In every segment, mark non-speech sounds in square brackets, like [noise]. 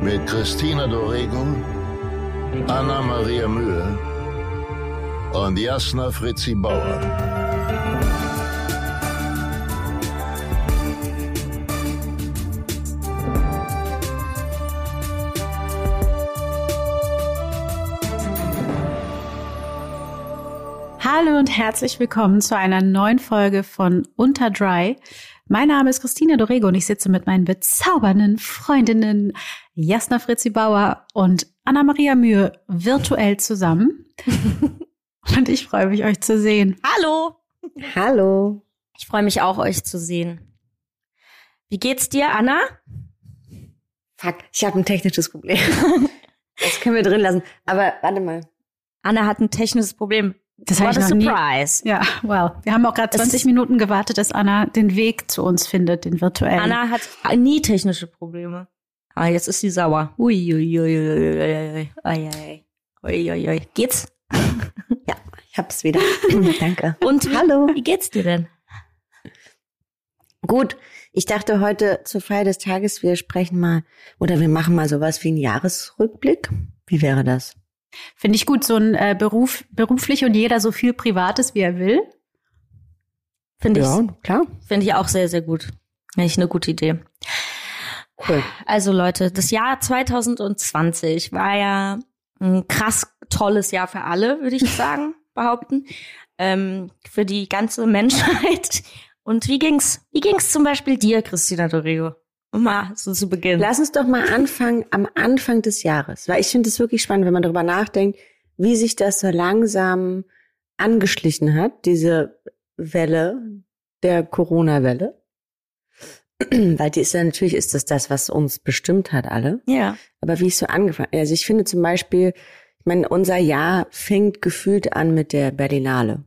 mit Christina Dorego, Anna Maria Mühe und Jasna Fritzi Bauer. Hallo und herzlich willkommen zu einer neuen Folge von Unter Dry. Mein Name ist Christina Dorego und ich sitze mit meinen bezaubernden Freundinnen Jasna Fritzi Bauer und Anna-Maria Mühe virtuell zusammen. [laughs] und ich freue mich, euch zu sehen. Hallo. Hallo. Ich freue mich auch, euch zu sehen. Wie geht's dir, Anna? Fuck, ich habe ein technisches Problem. [laughs] Das können wir drin lassen. Aber warte mal. Anna hat ein technisches Problem. Das war a surprise. Ja, wow. Wir haben auch gerade 20 Minuten gewartet, dass Anna den Weg zu uns findet, den virtuellen. Anna hat nie technische Probleme. Ah, jetzt ist sie sauer. Uiuiuiuiui. Uiuiui. Uiuiui. Geht's? ja, ich hab's wieder. Danke. Und hallo. Wie geht's dir denn? Gut, ich dachte heute zur Feier des Tages, wir sprechen mal oder wir machen mal sowas wie einen Jahresrückblick. Wie wäre das? Finde ich gut, so ein äh, Beruf, beruflich und jeder so viel Privates, wie er will. Finde ich, Ja, klar. finde ich auch sehr, sehr gut. Finde ich eine gute Idee. Cool. Also Leute, das Jahr 2020 war ja ein krass tolles Jahr für alle, würde ich [laughs] sagen, behaupten. Ähm, für die ganze Menschheit. Und wie ging's, wie ging's zum Beispiel dir, Christina Dorego? Mal so zu Beginn. Lass uns doch mal anfangen am Anfang des Jahres, weil ich finde es wirklich spannend, wenn man darüber nachdenkt, wie sich das so langsam angeschlichen hat, diese Welle der Corona-Welle. [clears throat] Weil die ist ja natürlich ist das das, was uns bestimmt hat alle. Ja. Aber wie es so angefangen, also ich finde zum Beispiel, ich meine, unser Jahr fängt gefühlt an mit der Berlinale.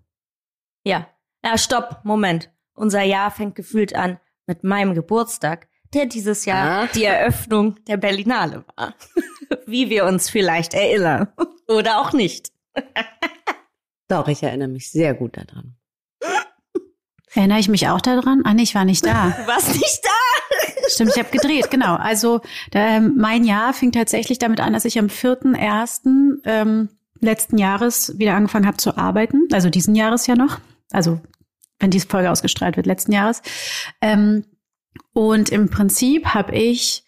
Ja. Ja, stopp, Moment. Unser Jahr fängt gefühlt an mit meinem Geburtstag, der dieses Jahr Ah. die Eröffnung der Berlinale war. [laughs] Wie wir uns vielleicht erinnern. Oder auch nicht. [laughs] Doch, ich erinnere mich sehr gut daran. Erinnere ich mich auch daran? Ah, nee, ich war nicht da. [laughs] Du warst nicht da. Stimmt, ich habe gedreht, genau. Also ähm, mein Jahr fing tatsächlich damit an, dass ich am 4.1. Ähm, letzten Jahres wieder angefangen habe zu arbeiten. Also diesen Jahres ja noch. Also wenn diese Folge ausgestrahlt wird, letzten Jahres. Ähm, und im Prinzip habe ich,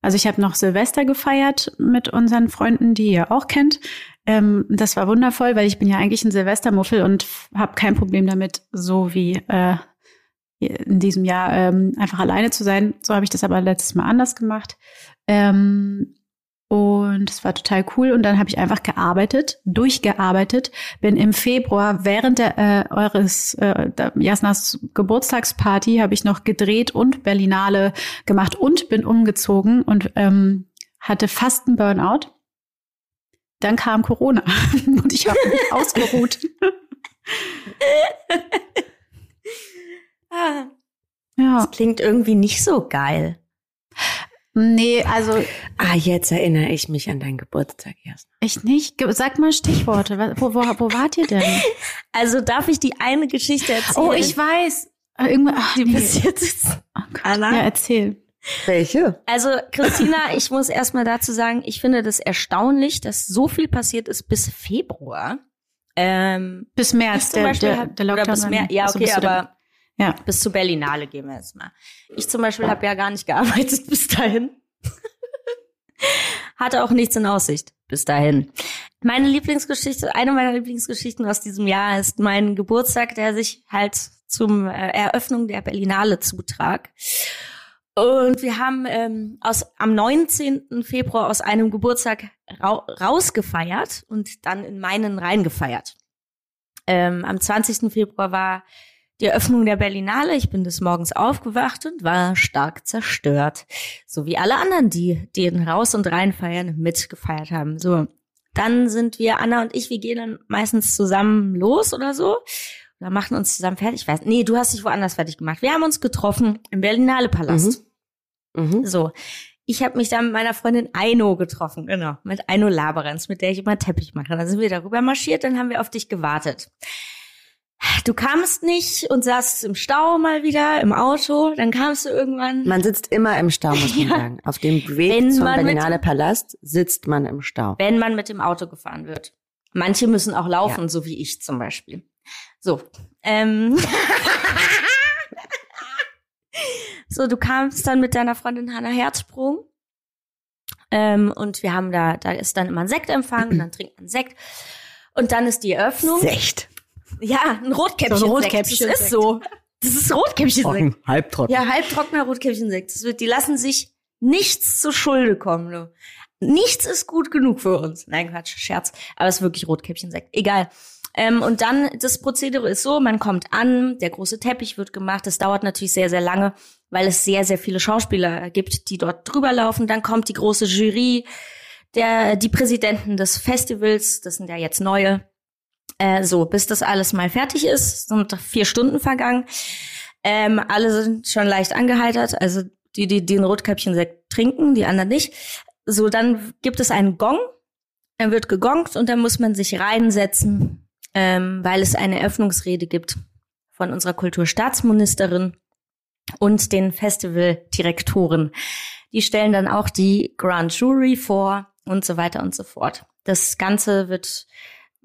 also ich habe noch Silvester gefeiert mit unseren Freunden, die ihr auch kennt. Ähm, das war wundervoll, weil ich bin ja eigentlich ein Silvestermuffel und habe kein Problem damit, so wie äh, in diesem Jahr ähm, einfach alleine zu sein. So habe ich das aber letztes Mal anders gemacht. Ähm, und es war total cool. Und dann habe ich einfach gearbeitet, durchgearbeitet. Bin im Februar während der, äh, eures äh, Jasnas Geburtstagsparty habe ich noch gedreht und Berlinale gemacht und bin umgezogen und ähm, hatte fast einen Burnout. Dann kam Corona [laughs] und ich habe mich [laughs] ausgeruht. Ah, Ja, Das klingt irgendwie nicht so geil. Nee, also Ah, jetzt erinnere ich mich an deinen Geburtstag erst. Ich nicht. Sag mal Stichworte. Wo, wo, wo wart ihr denn? [laughs] Also darf ich die eine Geschichte erzählen? Oh, ich weiß. Äh, Irgendwann. Ach, die nee. passiert ist. Oh Gott. Anna? Ja, erzähl. Welche? Also, Christina, [laughs] ich muss erstmal dazu sagen, ich finde das erstaunlich, dass so viel passiert ist bis Februar. Ähm, Bis März, der, Beispiel der, der Lockdown. bis mehr, ja, Also okay, dem- aber Ja. bis zur Berlinale gehen wir jetzt mal. Ich zum Beispiel habe ja gar nicht gearbeitet [laughs] bis dahin. Hatte auch nichts in Aussicht bis dahin. Meine Lieblingsgeschichte, eine meiner Lieblingsgeschichten aus diesem Jahr ist mein Geburtstag, der sich halt zum äh, Eröffnung der Berlinale zutrag. Und wir haben ähm, aus, am 19. Februar aus einem Geburtstag rau rausgefeiert und dann in meinen reingefeiert. Ähm, am 20. Februar war die Eröffnung der Berlinale. Ich bin des Morgens aufgewacht und war stark zerstört. So wie alle anderen, die den Raus- und Reinfeiern mitgefeiert haben. So. Dann sind wir, Anna und ich, wir gehen dann meistens zusammen los oder so. Oder machen uns zusammen fertig. Ich weiß, nee, du hast dich woanders fertig gemacht. Wir haben uns getroffen im Berlinale Palast. Mhm. So. Ich habe mich dann mit meiner Freundin Aino getroffen, genau, mit Aino Laberenz, mit der ich immer Teppich mache. Dann sind wir darüber marschiert, dann haben wir auf dich gewartet. Du kamst nicht und saßt im Stau mal wieder im Auto, dann kamst du irgendwann. Man sitzt immer im Stau, muss [laughs] man Ja. sagen. Auf dem Weg Wenn zum mit- Berlinale Palast sitzt man im Stau. wenn man mit dem Auto gefahren wird. Manche müssen auch laufen, Ja. so wie ich zum Beispiel. So. Ähm. [laughs] so, du kamst dann mit deiner Freundin Hannah Herzsprung. Ähm, und wir haben da, da ist dann immer ein Sektempfang und dann trinkt man Sekt. Und dann ist die Eröffnung. Secht. Ja, ein Rotkäppchen. So ein Das Rotkäppchen-Sekt. ist so. Das ist Rotkäppchen. halbtrocken. Ja, halbtrockener Rotkäppchensekt. Das wird, die lassen sich nichts zu Schulde kommen. Du. Nichts ist gut genug für uns. Nein, Quatsch, Scherz. Aber es ist wirklich Rotkäppchensekt. Egal. Ähm, und dann, das Prozedere ist so, man kommt an, der große Teppich wird gemacht. Das dauert natürlich sehr, sehr lange, weil es sehr, sehr viele Schauspieler gibt, die dort drüber laufen. Dann kommt die große Jury, der, die Präsidenten des Festivals, das sind ja jetzt neue. Äh, so, bis das alles mal fertig ist, sind vier Stunden vergangen. Ähm, alle sind schon leicht angeheitert, also die, die den Rotkäppchensekt trinken, die anderen nicht. So, dann gibt es einen Gong, dann wird gegongt und dann muss man sich reinsetzen, ähm, weil es eine Eröffnungsrede gibt von unserer Kulturstaatsministerin und den Festivaldirektoren. Die stellen dann auch die Grand Jury vor und so weiter und so fort. Das Ganze wird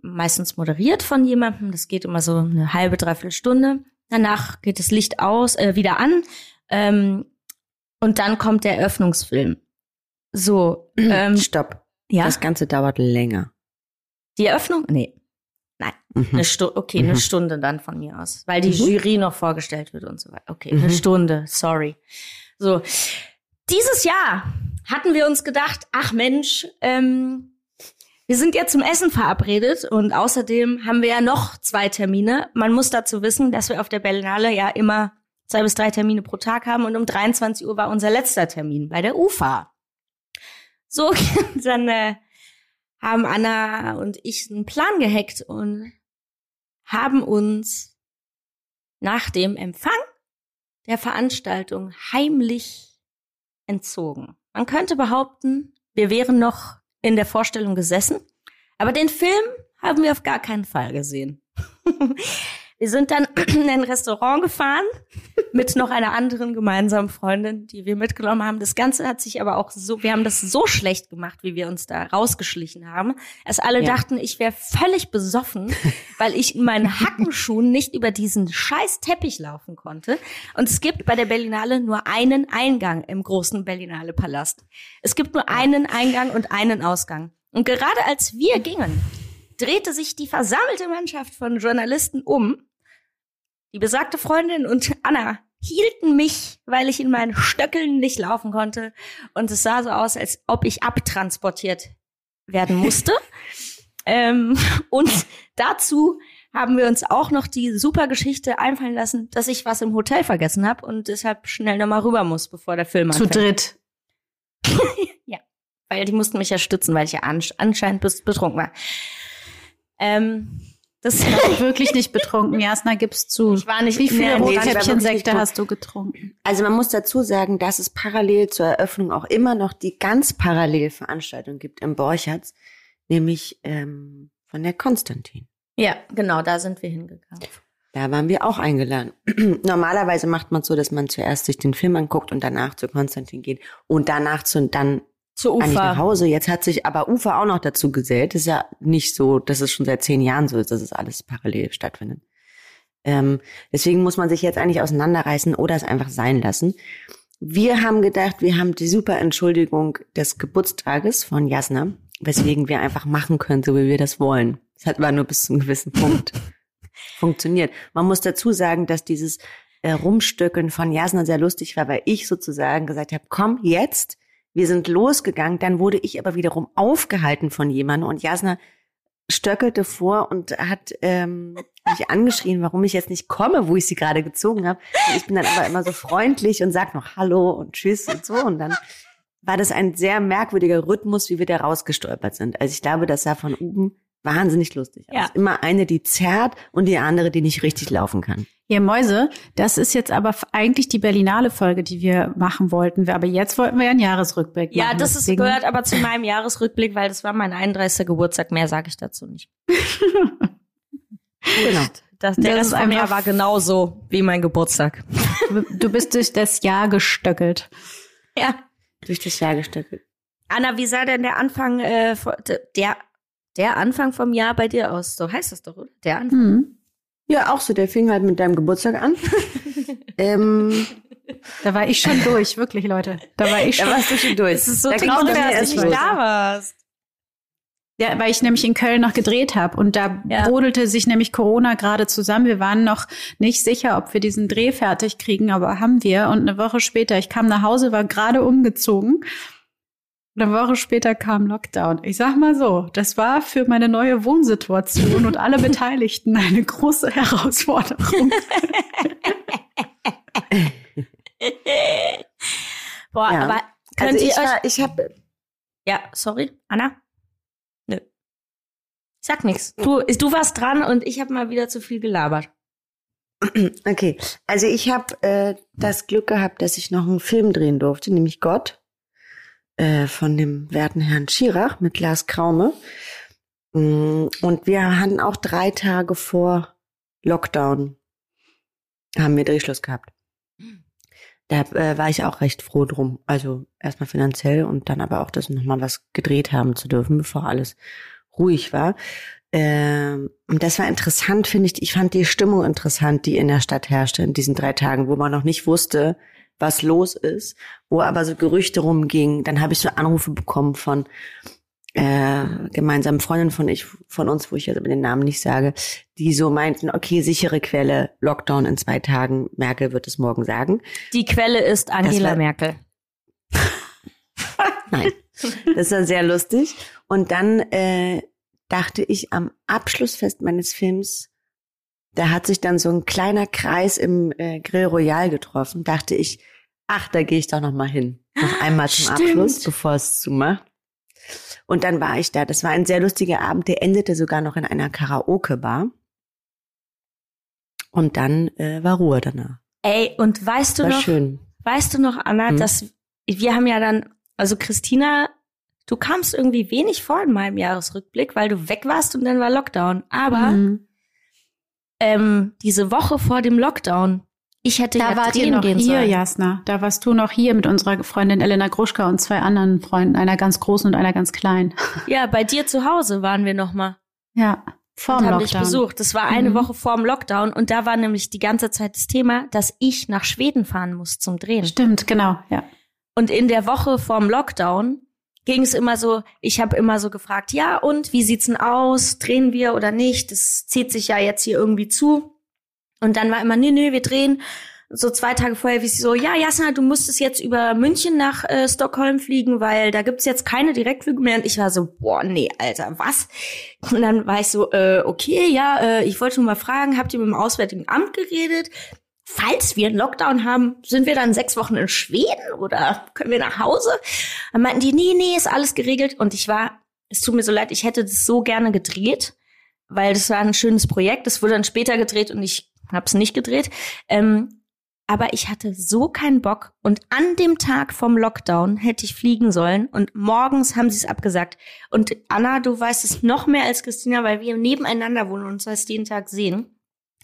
meistens moderiert von jemandem. Das geht immer so eine halbe, dreiviertel Stunde. Danach geht das Licht aus, äh, wieder an. Ähm, und dann kommt der Eröffnungsfilm. So, [clears throat] ähm, Stopp. ja. Das Ganze dauert länger. Die Eröffnung? Nee. Nein. Mhm. Eine Stunde, okay, eine Mhm. Stunde dann von mir aus. Weil die Mhm. Jury noch vorgestellt wird und so weiter. Okay, Mhm. eine Stunde, sorry. So. Dieses Jahr hatten wir uns gedacht, ach Mensch, ähm, wir sind ja zum Essen verabredet und außerdem haben wir ja noch zwei Termine. Man muss dazu wissen, dass wir auf der Berlinale ja immer zwei bis drei Termine pro Tag haben und um 23 Uhr war unser letzter Termin bei der UFA. So, [laughs] dann äh, haben Anna und ich einen Plan gehackt und haben uns nach dem Empfang der Veranstaltung heimlich entzogen. Man könnte behaupten, wir wären noch in der Vorstellung gesessen, aber den Film haben wir auf gar keinen Fall gesehen. [laughs] Wir sind dann [clears throat] in ein Restaurant gefahren mit noch einer anderen gemeinsamen Freundin, die wir mitgenommen haben. Das Ganze hat sich aber auch so, wir haben das so schlecht gemacht, wie wir uns da rausgeschlichen haben, dass alle Ja. dachten, ich wäre völlig besoffen, weil ich in meinen Hackenschuhen nicht über diesen scheiß Teppich laufen konnte. Und es gibt bei der Berlinale nur einen Eingang im großen Berlinale Palast. Es gibt nur einen Eingang und einen Ausgang. Und gerade als wir gingen, drehte sich die versammelte Mannschaft von Journalisten um. Die besagte Freundin und Anna hielten mich, weil ich in meinen Stöckeln nicht laufen konnte. Und es sah so aus, als ob ich abtransportiert werden [laughs] musste. ähm, und dazu haben wir uns auch noch die super Geschichte einfallen lassen, dass ich was im Hotel vergessen habe und deshalb schnell nochmal rüber muss, bevor der Film Zu anfängt. dritt. [laughs] Weil die mussten mich ja stützen, weil ich ja ansch anscheinend betrunken war. Ähm, das [laughs] Wirklich nicht betrunken. Jasna, gibst zu. Ich war nicht- Wie viele Nee, Rotkäppchensekte hast du getrunken? Also man muss dazu sagen, dass es parallel zur Eröffnung auch immer noch die ganz parallele Veranstaltung gibt im Borchertz, nämlich ähm, von der Konstantin. ja, genau, da sind wir hingegangen. Da waren wir auch eingeladen. [clears throat] Normalerweise macht man so, dass man zuerst sich den Film anguckt und danach zu Konstantin geht und danach zu dann Zur eigentlich nach. Hause. Jetzt hat sich aber Ufa auch noch dazu gesellt. Das ist ja nicht so, dass es schon seit zehn Jahren so ist, dass es alles parallel stattfindet. Ähm, deswegen muss man sich jetzt eigentlich auseinanderreißen oder es einfach sein lassen. Wir haben gedacht, wir haben die super Entschuldigung des Geburtstages von Jasna, weswegen wir einfach machen können, so wie wir das wollen. Das hat aber nur bis zu einem gewissen Punkt [laughs] funktioniert. Man muss dazu sagen, dass dieses äh, Rumstöcken von Jasna sehr lustig war, weil ich sozusagen gesagt habe, komm jetzt, wir sind losgegangen, dann wurde ich aber wiederum aufgehalten von jemandem und Jasna stöckelte vor und hat ähm, mich angeschrien, warum ich jetzt nicht komme, wo ich sie gerade gezogen habe. Ich bin dann aber immer so freundlich und sag noch Hallo und Tschüss und so. Und dann war das ein sehr merkwürdiger Rhythmus, wie wir da rausgestolpert sind. Also ich glaube, das sah von oben wahnsinnig lustig aus. Ja. Immer eine, die zerrt und die andere, die nicht richtig laufen kann. Ihr Mäuse, das ist jetzt aber eigentlich die Berlinale Folge, die wir machen wollten. Aber jetzt wollten wir ja einen Jahresrückblick Ja, machen. das ist, deswegen- gehört aber zu meinem Jahresrückblick, weil das war mein 31. Geburtstag. Mehr sage ich dazu nicht. [laughs] Genau. Das, der Das Rest ist von mir war genauso wie mein Geburtstag. Du, bist durch das Jahr gestöckelt. Ja. Durch das Jahr gestöckelt. Anna, wie sah denn der Anfang, äh, vor- der, der Anfang vom Jahr bei dir aus? So heißt das doch, oder? Der Anfang. Hm. Ja, auch so. Der fing halt mit deinem Geburtstag an. [laughs] ähm, Da war ich schon durch, wirklich, Leute. Da war ich [laughs] da schon. warst du schon durch. Es ist so Da traurig, dass du nicht da warst. Ja, weil ich nämlich in Köln noch gedreht habe und da Ja. brodelte sich nämlich Corona gerade zusammen. Wir waren noch nicht sicher, ob wir diesen Dreh fertig kriegen, aber haben wir. Und eine Woche später, ich kam nach Hause, war gerade umgezogen. Eine Woche später kam Lockdown. Ich sag mal so, das war für meine neue Wohnsituation und alle Beteiligten eine große Herausforderung. [laughs] Boah, Ja. aber könnt Also ihr ich, euch... war, ich habe Ja, sorry, Anna? Nö. Sag nix. Du, du warst dran und ich habe mal wieder zu viel gelabert. Okay, also ich habe äh, das Glück gehabt, dass ich noch einen Film drehen durfte, nämlich Gott äh, von dem werten Herrn Schirach mit Lars Kraume. Mm, Und wir hatten auch drei Tage vor Lockdown haben wir Drehschluss gehabt. Da äh, war ich auch recht froh drum. Also erstmal finanziell und dann aber auch, dass wir nochmal was gedreht haben zu dürfen, bevor alles ruhig war. Ähm, und das war interessant, finde ich. Ich fand die Stimmung interessant, die in der Stadt herrschte in diesen drei Tagen, wo man noch nicht wusste, was los ist, wo aber so Gerüchte rumgingen. Dann habe ich so Anrufe bekommen von äh, gemeinsamen Freundinnen von ich, von uns, wo ich jetzt aber den Namen nicht sage, die so meinten, okay, sichere Quelle, Lockdown in zwei Tagen, Merkel wird es morgen sagen. Die Quelle ist Angela war- Merkel. [laughs] Nein. Das war sehr lustig. Und dann äh, dachte ich am Abschlussfest meines Films, da hat sich dann so ein kleiner Kreis im äh, Grill Royal getroffen. Dachte ich, ach, da gehe ich doch noch mal hin. Noch einmal zum Stimmt. Abschluss, bevor es zumacht. Und dann war ich da. Das war ein sehr lustiger Abend. Der endete sogar noch in einer Karaoke-Bar. Und dann äh, war Ruhe danach. Ey, und weißt du War noch, schön. weißt du noch, Anna, Hm? dass wir haben ja dann, also Christina, du kamst irgendwie wenig vor in meinem Jahresrückblick, weil du weg warst und dann war Lockdown. Aber Mhm. Ähm, diese Woche vor dem Lockdown, ich hätte Da ja wart ihr noch gehen hier, sollen. Jasna. Da warst du noch hier mit unserer Freundin Elena Gruschka und zwei anderen Freunden, einer ganz großen und einer ganz kleinen. [laughs] Ja, bei dir zu Hause waren wir noch mal. Ja, vorm und haben dich Lockdown. besucht. Das war eine Mhm. Woche vorm Lockdown und da war nämlich die ganze Zeit das Thema, dass ich nach Schweden fahren muss zum Drehen. Stimmt, genau, ja. Und in der Woche vorm Lockdown ging es immer so, ich habe immer so gefragt, ja und wie sieht's denn aus? Drehen wir oder nicht? Das zieht sich ja jetzt hier irgendwie zu. Und dann war immer, nee, nee, wir drehen. So zwei Tage vorher, wie sie so, ja, Jasna, du musstest jetzt über München nach äh, Stockholm fliegen, weil da gibt's jetzt keine Direktflüge mehr. Und ich war so, boah, nee, Alter, was? Und dann war ich so, äh, okay, ja, äh, ich wollte nur mal fragen, habt ihr mit dem Auswärtigen Amt geredet? Falls wir einen Lockdown haben, sind wir dann sechs Wochen in Schweden oder können wir nach Hause? Dann meinten die, nee, nee, ist alles geregelt. Und ich war, es tut mir so leid, ich hätte das so gerne gedreht, weil das war ein schönes Projekt. Das wurde dann später gedreht und ich habe es nicht gedreht. Ähm, aber ich hatte so keinen Bock. Und an dem Tag vom Lockdown hätte ich fliegen sollen. Und morgens haben sie es abgesagt. Und Anna, du weißt es noch mehr als Christina, weil wir nebeneinander wohnen und uns fast jeden Tag sehen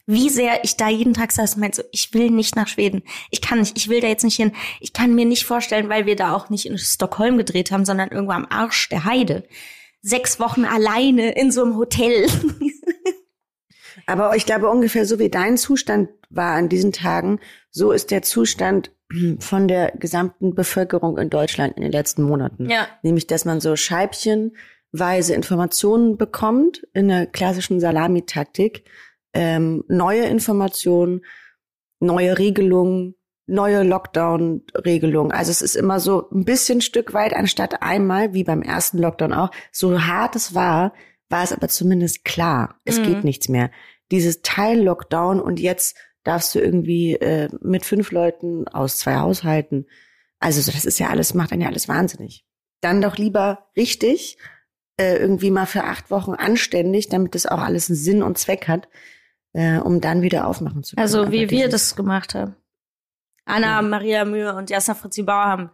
wie sehr ich da jeden Tag saß und meinte so, ich will nicht nach Schweden. Ich kann nicht, ich will da jetzt nicht hin. Ich kann mir nicht vorstellen, weil wir da auch nicht in Stockholm gedreht haben, sondern irgendwo am Arsch der Heide. Sechs Wochen alleine in so einem Hotel. [laughs] Aber ich glaube, ungefähr so wie dein Zustand war an diesen Tagen, so ist der Zustand von der gesamten Bevölkerung in Deutschland in den letzten Monaten. Ja. Nämlich, dass man so scheibchenweise Informationen bekommt in der klassischen Salamitaktik, ähm, neue Informationen, neue Regelungen, neue Lockdown-Regelungen. Also es ist immer so ein bisschen Stück weit, anstatt einmal, wie beim ersten Lockdown auch, so hart es war, war es aber zumindest klar, es Mhm. geht nichts mehr. Dieses Teil-Lockdown und jetzt darfst du irgendwie äh, mit fünf Leuten aus zwei Haushalten. Also so, das ist ja alles, macht einen ja alles wahnsinnig. Dann doch lieber richtig, äh, irgendwie mal für acht Wochen anständig, damit das auch alles einen Sinn und Zweck hat, äh, um dann wieder aufmachen zu können. Also wie wir das gemacht haben. Anna, Maria Mühe und Jasna Fritzi Bauer haben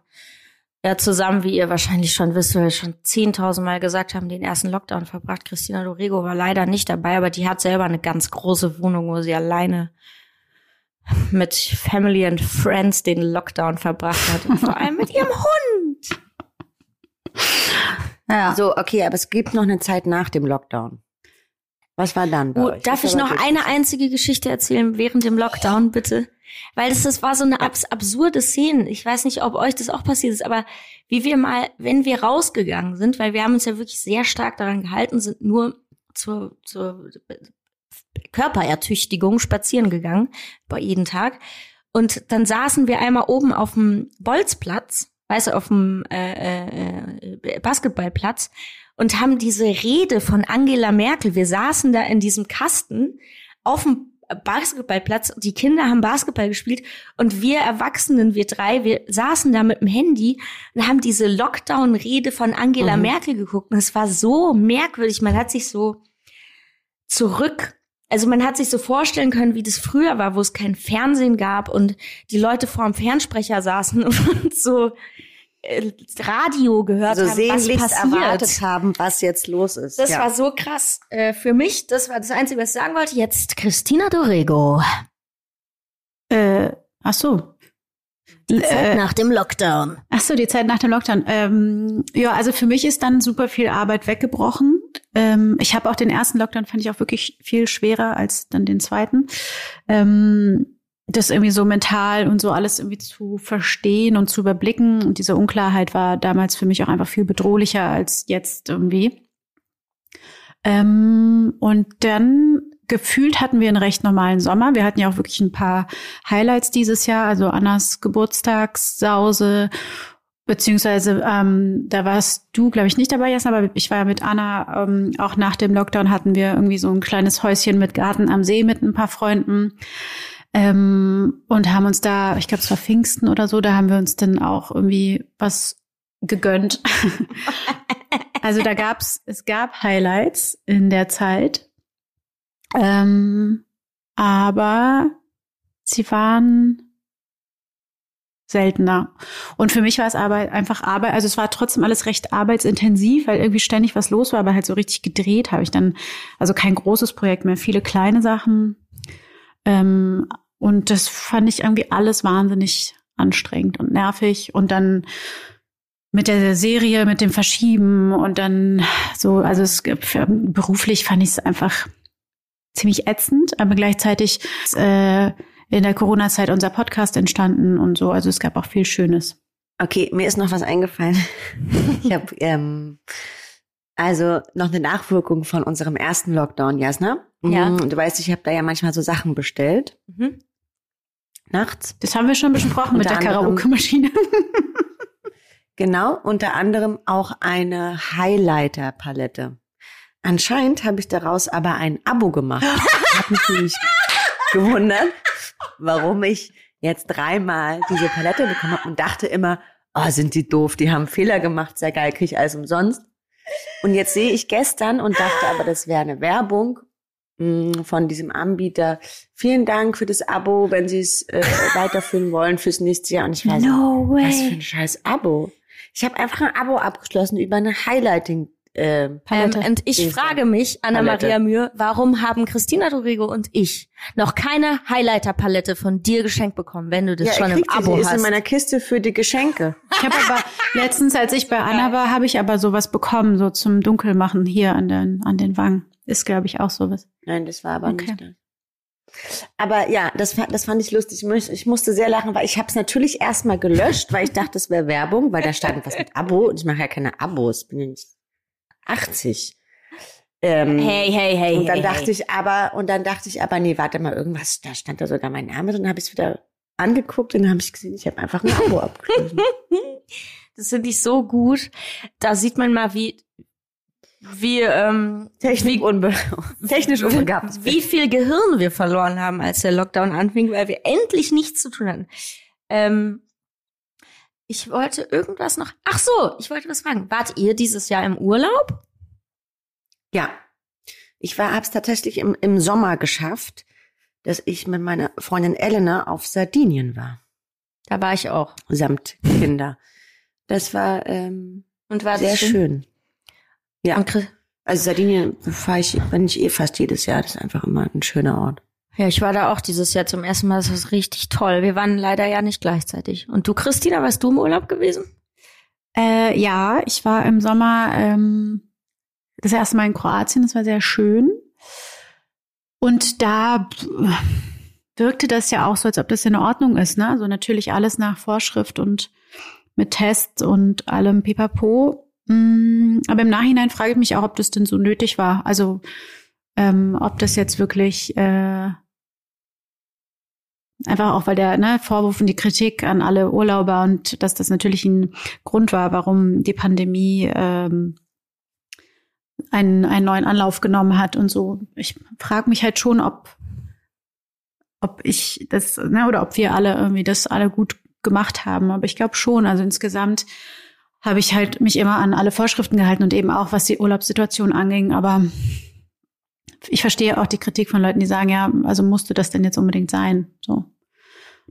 ja zusammen, wie ihr wahrscheinlich schon wisst, weil wir schon 10.000 Mal gesagt haben, den ersten Lockdown verbracht. Christina Dorego war leider nicht dabei, aber die hat selber eine ganz große Wohnung, wo sie alleine mit Family and Friends den Lockdown verbracht hat. Und vor allem mit ihrem Hund. Ja. So, okay, aber es gibt noch eine Zeit nach dem Lockdown. Was war dann bei Oh, euch? darf ich noch eine einzige Geschichte erzählen während dem Lockdown, bitte? Weil das, das war so eine abs absurde Szene. Ich weiß nicht, ob euch das auch passiert ist, aber wie wir mal, wenn wir rausgegangen sind, weil wir haben uns ja wirklich sehr stark daran gehalten, sind nur zur, zur Körperertüchtigung spazieren gegangen, bei jeden Tag. Und dann saßen wir einmal oben auf dem Bolzplatz, weißt du, auf dem äh, äh, Basketballplatz und haben diese Rede von Angela Merkel. Wir saßen da in diesem Kasten auf dem Basketballplatz. Die Kinder haben Basketball gespielt und wir Erwachsenen, wir drei, wir saßen da mit dem Handy und haben diese Lockdown-Rede von Angela Mhm. Merkel geguckt. Und es war so merkwürdig. Man hat sich so zurück, also man hat sich so vorstellen können, wie das früher war, wo es kein Fernsehen gab und die Leute vor dem Fernsprecher saßen [laughs] und so Radio gehört also haben, was passiert. erwartet haben, was jetzt los ist. Das ja. war so krass äh, für mich. Das war das Einzige, was ich sagen wollte. Jetzt Christina Dorego. Äh, ach so. Die Zeit Äh, nach dem Lockdown. Ach so, die Zeit nach dem Lockdown. Ähm, ja, also für mich ist dann super viel Arbeit weggebrochen. Ähm, ich habe auch den ersten Lockdown fand ich auch wirklich viel schwerer als dann den zweiten. Ähm, das irgendwie so mental und so alles irgendwie zu verstehen und zu überblicken. Und diese Unklarheit war damals für mich auch einfach viel bedrohlicher als jetzt irgendwie. Ähm, und dann gefühlt hatten wir einen recht normalen Sommer. Wir hatten ja auch wirklich ein paar Highlights dieses Jahr, also Annas Geburtstagssause, beziehungsweise ähm, da warst du, glaube ich, nicht dabei, Jasna, aber ich war ja mit Anna, ähm, auch nach dem Lockdown hatten wir irgendwie so ein kleines Häuschen mit Garten am See mit ein paar Freunden. Ähm, und haben uns da, ich glaube, es war Pfingsten oder so, da haben wir uns dann auch irgendwie was gegönnt. [laughs] also da gab's, es gab Highlights in der Zeit. Ähm, aber sie waren seltener. Und für mich war es aber einfach Arbeit, also es war trotzdem alles recht arbeitsintensiv, weil irgendwie ständig was los war, aber halt so richtig gedreht habe ich dann, also kein großes Projekt mehr, viele kleine Sachen. Ähm, und das fand ich irgendwie alles wahnsinnig anstrengend und nervig. Und dann mit der Serie, mit dem Verschieben und dann so, also es beruflich fand ich es einfach ziemlich ätzend, aber gleichzeitig äh, in der Corona-Zeit unser Podcast entstanden und so. Also es gab auch viel Schönes. Okay, mir ist noch was eingefallen. [laughs] ich habe ähm, also noch eine Nachwirkung von unserem ersten Lockdown, Jasna. Ja. Mhm, Du weißt, ich habe da ja manchmal so Sachen bestellt, Mhm. nachts. Das haben wir schon besprochen mit der Karaoke-Maschine. [laughs] Genau, unter anderem auch eine Highlighter-Palette. Anscheinend habe ich daraus aber ein Abo gemacht. [laughs] Ich habe mich nämlich gewundert, warum ich jetzt dreimal diese Palette bekommen habe und dachte immer, oh, sind die doof, die haben Fehler gemacht, sehr geil, krieg ich alles umsonst. Und jetzt sehe ich gestern und dachte aber, das wäre eine Werbung von diesem Anbieter. Vielen Dank für das Abo, wenn Sie es äh, [laughs] weiterführen wollen fürs nächste Jahr. Und ich so, No was für way. ein scheiß Abo. Ich habe einfach ein Abo abgeschlossen über eine Highlighting äh, Ähm, Palette. und ich frage mich, Anna-Maria. Mühe, warum haben Christina Dorego und ich noch keine Highlighter-Palette von dir geschenkt bekommen, wenn du das ja, schon ich im krieg die, Abo die ist in hast? meiner Kiste für die Geschenke. Ich habe aber [laughs] letztens, als ich bei Anna war, habe ich aber sowas bekommen, so zum Dunkelmachen hier an den, an den Wangen. Ist, glaube ich, auch sowas. Nein, das war aber Okay. nicht das. Aber ja, das, das fand ich lustig. Ich musste sehr lachen, weil ich habe es natürlich erstmal gelöscht, weil ich dachte, es wäre Werbung, weil da stand was mit Abo und ich mache ja keine Abos, bin ja nicht 80. Ähm, Hey, hey, hey. und dann hey, dachte hey. ich aber, und dann dachte ich aber, nee, warte mal, irgendwas, da stand da sogar mein Name drin, habe ich es wieder angeguckt und dann habe ich gesehen, ich habe einfach ein Abo abgeschlossen. [laughs] Das finde ich so gut. Da sieht man mal, wie, wie ähm, Technik unbe [laughs] technisch unbegabt. wie viel Gehirn wir verloren haben, als der Lockdown anfing, weil wir endlich nichts zu tun hatten. Ähm, ich wollte irgendwas noch. Ach so, ich wollte was fragen. Wart ihr dieses Jahr im Urlaub? Ja. Ich war, hab's tatsächlich im, im Sommer geschafft, dass ich mit meiner Freundin Elena auf Sardinien war. Da war ich auch. Samt Kinder. Das war ähm, Und war sehr das schön. Ja. Und Chris- Also Sardinien fahre ich, wenn ich eh fast jedes Jahr. Das ist einfach immer ein schöner Ort. Ja, ich war da auch dieses Jahr zum ersten Mal. Das war richtig toll. Wir waren leider ja nicht gleichzeitig. Und du, Christina, warst du im Urlaub gewesen? Äh, ja, ich war im Sommer ähm, das erste Mal in Kroatien, das war sehr schön. Und da wirkte das ja auch so, als ob das in Ordnung ist, ne? Also natürlich alles nach Vorschrift und mit Tests und allem Pipapo. Mm, Aber im Nachhinein frage ich mich auch, ob das denn so nötig war. Also ähm, ob das jetzt wirklich äh, einfach auch, weil der ne, Vorwurf und die Kritik an alle Urlauber und dass das natürlich ein Grund war, warum die Pandemie ähm, einen, einen neuen Anlauf genommen hat und so. Ich frage mich halt schon, ob, ob ich das, ne, oder ob wir alle irgendwie das alle gut gemacht haben. Aber ich glaube schon. Also insgesamt habe ich halt mich immer an alle Vorschriften gehalten und eben auch, was die Urlaubssituation anging. Aber ich verstehe auch die Kritik von Leuten, die sagen, ja, also musste das denn jetzt unbedingt sein? So.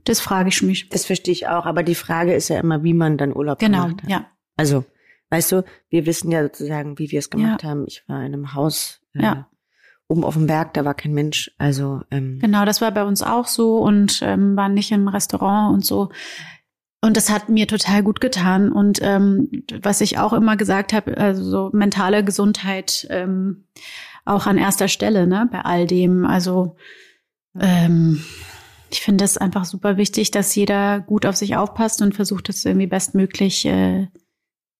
Das frage ich mich. Das verstehe ich auch. Aber die Frage ist ja immer, wie man dann Urlaub Genau, gemacht hat. ja. Also, weißt du, wir wissen ja sozusagen, wie wir es gemacht haben. Ich war in einem Haus äh, Ja. oben auf dem Berg, da war kein Mensch. Also, ähm, Genau, das war bei uns auch so und ähm, waren nicht im Restaurant und so. Und das hat mir total gut getan. Und ähm, was ich auch immer gesagt habe, also so mentale Gesundheit ähm, auch an erster Stelle, ne, bei all dem. Also ähm, ich finde es einfach super wichtig, dass jeder gut auf sich aufpasst und versucht, es irgendwie bestmöglich äh,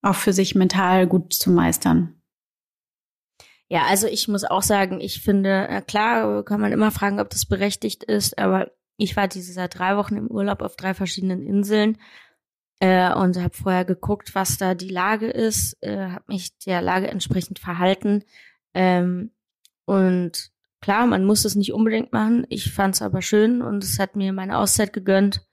auch für sich mental gut zu meistern. Ja, also ich muss auch sagen, ich finde, äh, klar kann man immer fragen, ob das berechtigt ist, aber ich war dieses Jahr drei Wochen im Urlaub auf drei verschiedenen Inseln äh, und habe vorher geguckt, was da die Lage ist, äh, habe mich der Lage entsprechend verhalten. Ähm, und klar, man muss es nicht unbedingt machen. Ich fand es aber schön und es hat mir meine Auszeit gegönnt.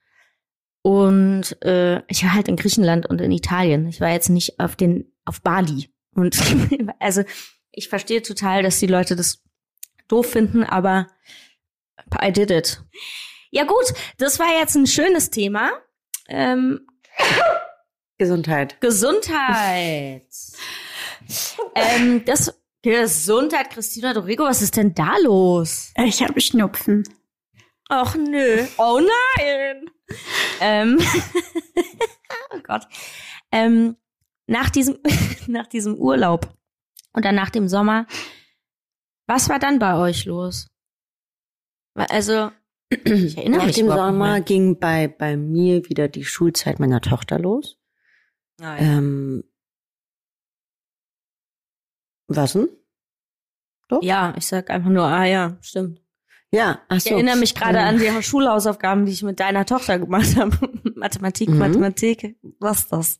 Und äh, ich war halt in Griechenland und in Italien. Ich war jetzt nicht auf den auf Bali. Und [laughs] also ich verstehe total, dass die Leute das doof finden, aber I did it. Ja gut, das war jetzt ein schönes Thema. Ähm, Gesundheit. Gesundheit. ähm, das Gesundheit, Christina Dorigo, was ist denn da los? Ich habe Schnupfen. Ach nö. Oh nein. ähm, [laughs] oh Gott. Ähm, nach diesem, [laughs] nach diesem Urlaub oder nach dem Sommer, was war dann bei euch los? Also, ich erinnere Nach mich dem Sommer mehr. ging bei, bei mir wieder die Schulzeit meiner Tochter los. Ah, ja. Ähm, was denn? Doch? ja, ich sag einfach nur, ah ja, stimmt. Ja, ach Ich so. erinnere mich gerade Ähm, an die Schulhausaufgaben, die ich mit deiner Tochter gemacht habe. [laughs] Mathematik, Mhm. Mathematik, was ist das?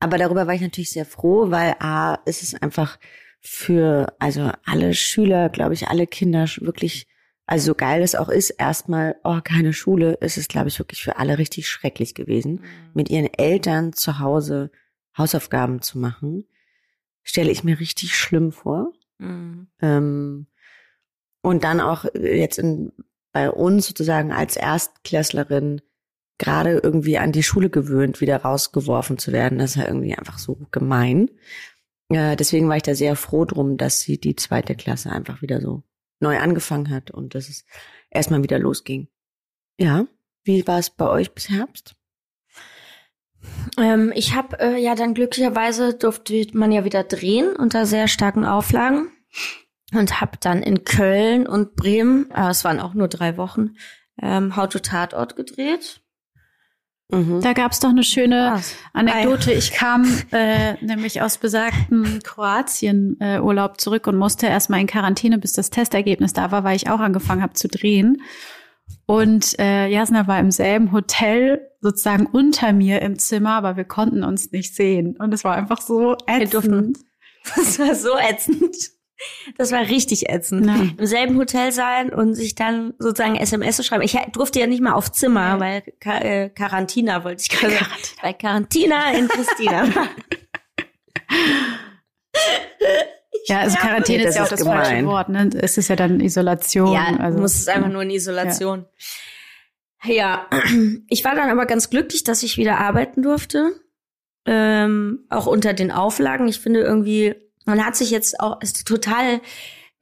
Aber darüber war ich natürlich sehr froh, weil A, ist es einfach für, also alle Schüler, glaube ich, alle Kinder wirklich, also so geil es auch ist, erstmal, oh, keine Schule, ist es, glaube ich, wirklich für alle richtig schrecklich gewesen, mit ihren Eltern zu Hause Hausaufgaben zu machen. Stelle ich mir richtig schlimm vor. Mhm. Ähm, und dann auch jetzt in, bei uns sozusagen als Erstklässlerin gerade irgendwie an die Schule gewöhnt, wieder rausgeworfen zu werden. Das ist ja irgendwie einfach so gemein. Äh, deswegen war ich da sehr froh drum, dass sie die zweite Klasse einfach wieder so neu angefangen hat und dass es erstmal wieder losging. Ja, wie war es bei euch bis Herbst? Ähm, ich habe äh, ja dann glücklicherweise durfte man ja wieder drehen unter sehr starken Auflagen und habe dann in Köln und Bremen, äh, es waren auch nur drei Wochen, ähm, How to Tatort gedreht. Mhm. Da gab's doch eine schöne Was? Anekdote. Ich kam äh, nämlich aus besagtem Kroatien-Urlaub zurück und musste erstmal in Quarantäne, bis das Testergebnis da war, weil ich auch angefangen habe zu drehen. Und äh, Jasna war im selben Hotel, sozusagen unter mir im Zimmer, aber wir konnten uns nicht sehen. Und es war einfach so Wir durften, ätzend. Das [laughs] war so ätzend. Das war richtig ätzend. Ja. Im selben Hotel sein und sich dann sozusagen SMS zu schreiben. Ich durfte ja nicht mal auf Zimmer, weil Ka äh, Quarantina wollte ich gerade sagen. Bei Quarantina in Christina. [laughs] Ja, also Quarantäne ist ja auch das ist falsche gemein. Wort. Ne? Es ist ja dann Isolation. Ja, also, du musst es einfach ja. nur in Isolation. Ja. [clears throat] ich war dann aber ganz glücklich, dass ich wieder arbeiten durfte. Ähm, auch unter den Auflagen. Ich finde irgendwie, man hat sich jetzt auch, ist total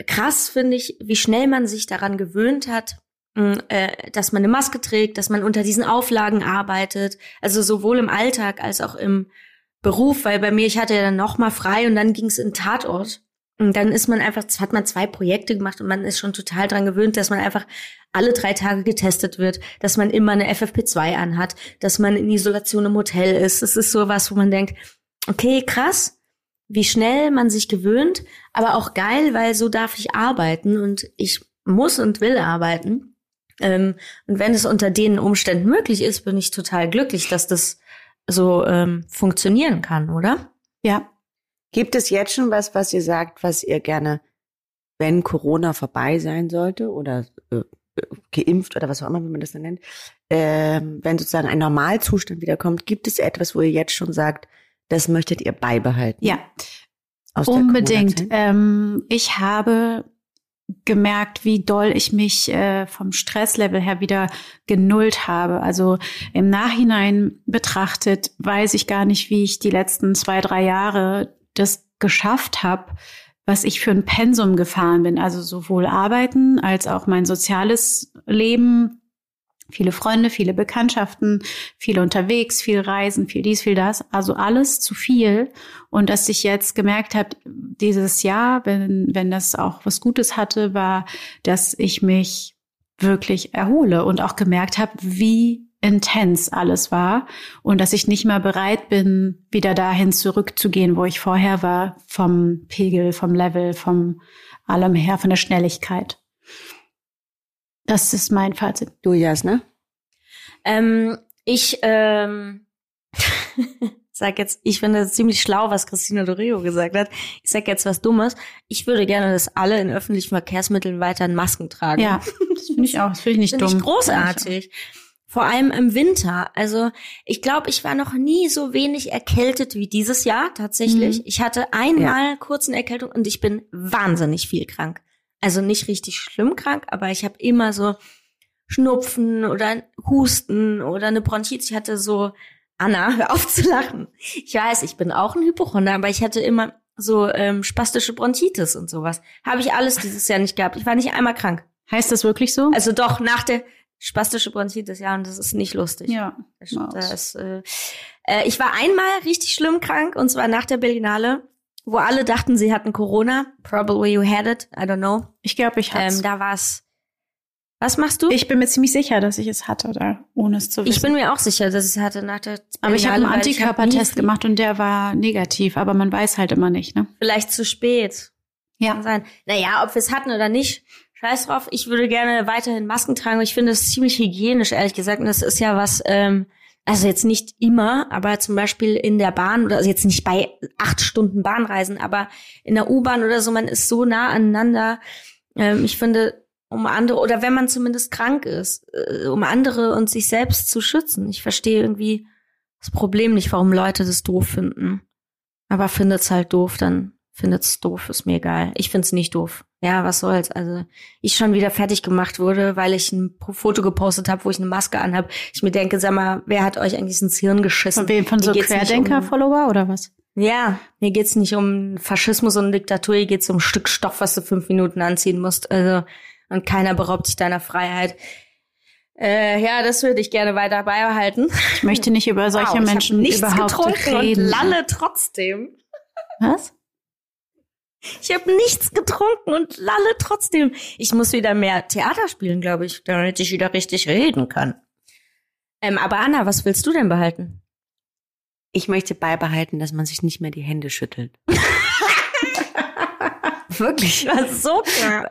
krass, finde ich, wie schnell man sich daran gewöhnt hat, mh, äh, dass man eine Maske trägt, dass man unter diesen Auflagen arbeitet. Also sowohl im Alltag als auch im Beruf, weil bei mir, ich hatte ja dann noch mal frei und dann ging es in Tatort. Und dann ist man einfach, hat man zwei Projekte gemacht und man ist schon total dran gewöhnt, dass man einfach alle drei Tage getestet wird, dass man immer eine FFP2 anhat, dass man in Isolation im Hotel ist. Das ist so was, wo man denkt, okay, krass, wie schnell man sich gewöhnt, aber auch geil, weil so darf ich arbeiten und ich muss und will arbeiten. Ähm, und wenn es unter den Umständen möglich ist, bin ich total glücklich, dass das so ähm, funktionieren kann, oder? Ja, Gibt es jetzt schon was, was ihr sagt, was ihr gerne, wenn Corona vorbei sein sollte oder äh, geimpft oder was auch immer, wie man das dann nennt, ähm, wenn sozusagen ein Normalzustand wiederkommt, gibt es etwas, wo ihr jetzt schon sagt, das möchtet ihr beibehalten? ja. aus Unbedingt. Ähm, ich habe gemerkt, wie doll ich mich äh, vom Stresslevel her wieder genullt habe. Also im Nachhinein betrachtet weiß ich gar nicht, wie ich die letzten zwei, drei Jahre das geschafft habe, was ich für ein Pensum gefahren bin. Also sowohl arbeiten als auch mein soziales Leben. Viele Freunde, viele Bekanntschaften, viel unterwegs, viel Reisen, viel dies, viel das. Also alles zu viel. Und dass ich jetzt gemerkt habe, dieses Jahr, wenn, wenn das auch was Gutes hatte, war, dass ich mich wirklich erhole und auch gemerkt habe, wie intens alles war und dass ich nicht mehr bereit bin, wieder dahin zurückzugehen, wo ich vorher war, vom Pegel, vom Level, vom allem her, von der Schnelligkeit. Das ist mein Fazit. Du, Jasna? Ähm, ich ähm, [laughs] sag jetzt, ich finde es ziemlich schlau, was Christina Doreo gesagt hat. Ich sag jetzt was Dummes. Ich würde gerne, dass alle in öffentlichen Verkehrsmitteln weiterhin Masken tragen. Ja, das finde ich auch. Das finde ich nicht Finde dumm. ich großartig. Vor allem im Winter. Also ich glaube, ich war noch nie so wenig erkältet wie dieses Jahr tatsächlich. Mhm. Ich hatte einmal kurz eine Erkältung und ich bin wahnsinnig viel krank. Also nicht richtig schlimm krank, aber ich habe immer so Schnupfen oder Husten oder eine Bronchitis. Ich hatte so, Anna, [laughs] hör auf zu lachen. Ich weiß, ich bin auch ein Hypochonder, aber ich hatte immer so ähm, spastische Bronchitis und sowas. Habe ich alles dieses Jahr nicht gehabt. Ich war nicht einmal krank. Heißt das wirklich so? Also doch, nach der spastische Bronchitis, ja, und das ist nicht lustig. ja. Das, das, äh, äh, ich war einmal richtig schlimm krank, und zwar nach der Berlinale, wo alle dachten, sie hatten Corona. Probably you had it, I don't know. Ich glaube, ich hatte Ähm, da war's. Was machst du? Ich bin mir ziemlich sicher, dass ich es hatte, oder ohne es zu wissen. Ich bin mir auch sicher, dass ich es hatte nach der aber ich habe einen hab Antikörpertest viel- gemacht und der war negativ, aber man weiß halt immer nicht, ne? Vielleicht zu spät. Kann Ja. sein. Naja, ob wir es hatten oder nicht, scheiß drauf. Ich würde gerne weiterhin Masken tragen. Ich finde es ziemlich hygienisch, ehrlich gesagt. Und das ist ja was, ähm, also jetzt nicht immer, aber zum Beispiel in der Bahn oder also jetzt nicht bei acht Stunden Bahnreisen, aber in der U-Bahn oder so, man ist so nah aneinander. Ähm, ich finde, um andere, oder wenn man zumindest krank ist, äh, um andere und sich selbst zu schützen. Ich verstehe irgendwie das Problem nicht, warum Leute das doof finden. Aber findet's halt doof, dann findet's doof, ist mir egal. Ich find's nicht doof. Ja, was soll's. Also ich schon wieder fertig gemacht wurde, weil ich ein Foto gepostet habe, wo ich eine Maske anhab. Ich mir denke, sag mal, wer hat euch eigentlich ins Hirn geschissen? Von wem? Von so nicht um- Querdenker-Follower oder was? Ja, mir geht's nicht um Faschismus und Diktatur, hier geht's um ein Stück Stoff, was du fünf Minuten anziehen musst. Also, und keiner beraubt dich deiner Freiheit. Äh, ja, das würde ich gerne weiter beibehalten. Ich möchte nicht über solche Wow, ich Menschen hab nichts überhaupt getrunken reden. und lalle trotzdem. Was? Ich habe nichts getrunken und lalle trotzdem. Ich muss wieder mehr Theater spielen, glaube ich, damit ich wieder richtig reden kann. Ähm, aber Anna, was willst du denn behalten? Ich möchte beibehalten, dass man sich nicht mehr die Hände schüttelt. [laughs] Wirklich. Das ist so klar.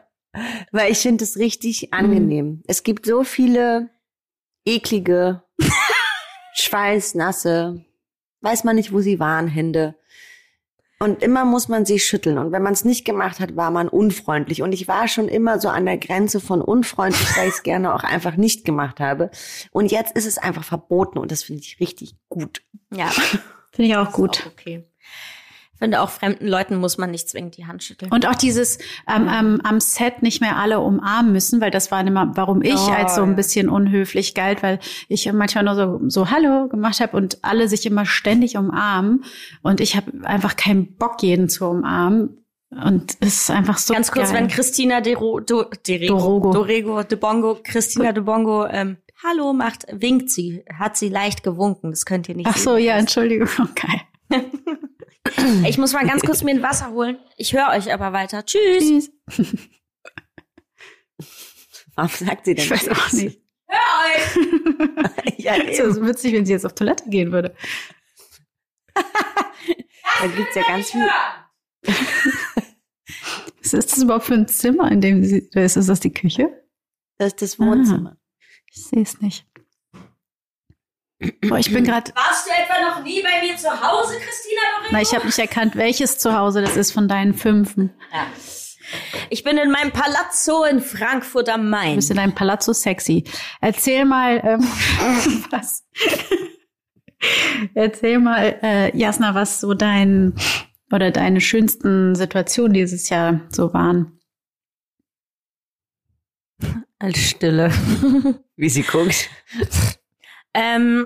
Weil ich finde es richtig angenehm. Es gibt so viele eklige, [laughs] schweißnasse, weiß man nicht, wo sie waren, Hände. Und immer muss man sie schütteln. Und wenn man es nicht gemacht hat, war man unfreundlich. Und ich war schon immer so an der Grenze von unfreundlich, weil ich es gerne auch einfach nicht gemacht habe. Und jetzt ist es einfach verboten und das finde ich richtig gut. Ja, Finde ich auch gut. Auch okay. Finde auch fremden Leuten muss man nicht zwingend die Hand schütteln. Und auch dieses ähm, ähm, am Set nicht mehr alle umarmen müssen, weil das war immer, warum ich Oh, als so ein bisschen unhöflich galt, weil ich manchmal nur so, so Hallo gemacht habe und alle sich immer ständig umarmen. Und ich habe einfach keinen Bock, jeden zu umarmen. Und es ist einfach so. Ganz kurz, geil. wenn Christina de, Ro, do, de Rego, Dorogo. Dorego, de Bongo, Christina de Bongo, ähm, Hallo macht, winkt sie, hat sie leicht gewunken. Das könnt ihr nicht Ach so, sehen. ja, Entschuldigung. [laughs] Okay. [laughs] Ich muss mal ganz kurz mir ein Wasser holen. Ich höre euch aber weiter. Tschüss. Tschüss. [laughs] Warum sagt sie denn Ich weiß auch nicht. Hör euch. [laughs] Ja, Es ist so witzig, wenn sie jetzt auf Toilette gehen würde. [laughs] da gibt's ja ganz viel. Was ist das überhaupt für ein Zimmer, in dem sie ist? Ist das die Küche? Das ist das Wohnzimmer. Ich sehe es nicht. Boah, ich bin gerade. Warst du etwa noch nie bei mir zu Hause, Christina Dorego? Na, ich habe nicht erkannt, welches Zuhause das ist von deinen Fünfen. Ja. Ich bin in meinem Palazzo in Frankfurt am Du Main. bist in deinem Palazzo sexy. Erzähl mal, ähm, [laughs] was? Erzähl mal, äh, Jasna, was so dein oder deine schönsten Situationen dieses Jahr so waren. Als Stille. [laughs] Wie sie guckt. Ähm,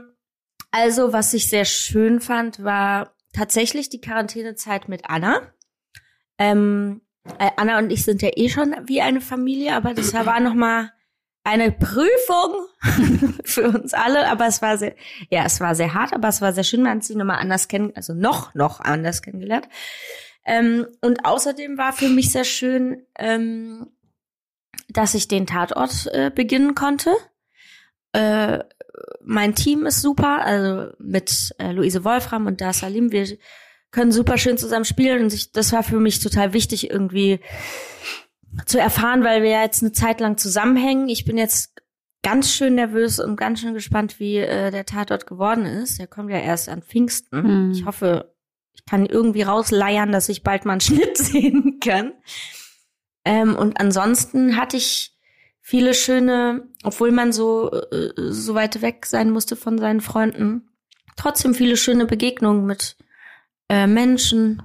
also, was ich sehr schön fand, war tatsächlich die Quarantänezeit mit Anna. Ähm, äh, Anna und ich sind ja eh schon wie eine Familie, aber das war noch mal eine Prüfung [laughs] für uns alle. Aber es war sehr, ja, es war sehr hart, aber es war sehr schön. Man hat sie nochmal anders kennen, also noch, noch anders kennengelernt. Ähm, und außerdem war für mich sehr schön, ähm, dass ich den Tatort äh, beginnen konnte. Äh, mein Team ist super, also mit äh, Luise Wolfram und Da Salim, wir können super schön zusammen spielen und ich, das war für mich total wichtig irgendwie zu erfahren, weil wir ja jetzt eine Zeit lang zusammenhängen. Ich bin jetzt ganz schön nervös und ganz schön gespannt, wie äh, der Tatort geworden ist. Der kommt ja erst an Pfingsten. Hm. Ich hoffe, ich kann irgendwie rausleiern, dass ich bald mal einen [laughs] Schnitt sehen kann. Ähm, und ansonsten hatte ich viele schöne, obwohl man so, äh, so weit weg sein musste von seinen Freunden, trotzdem viele schöne Begegnungen mit äh, Menschen.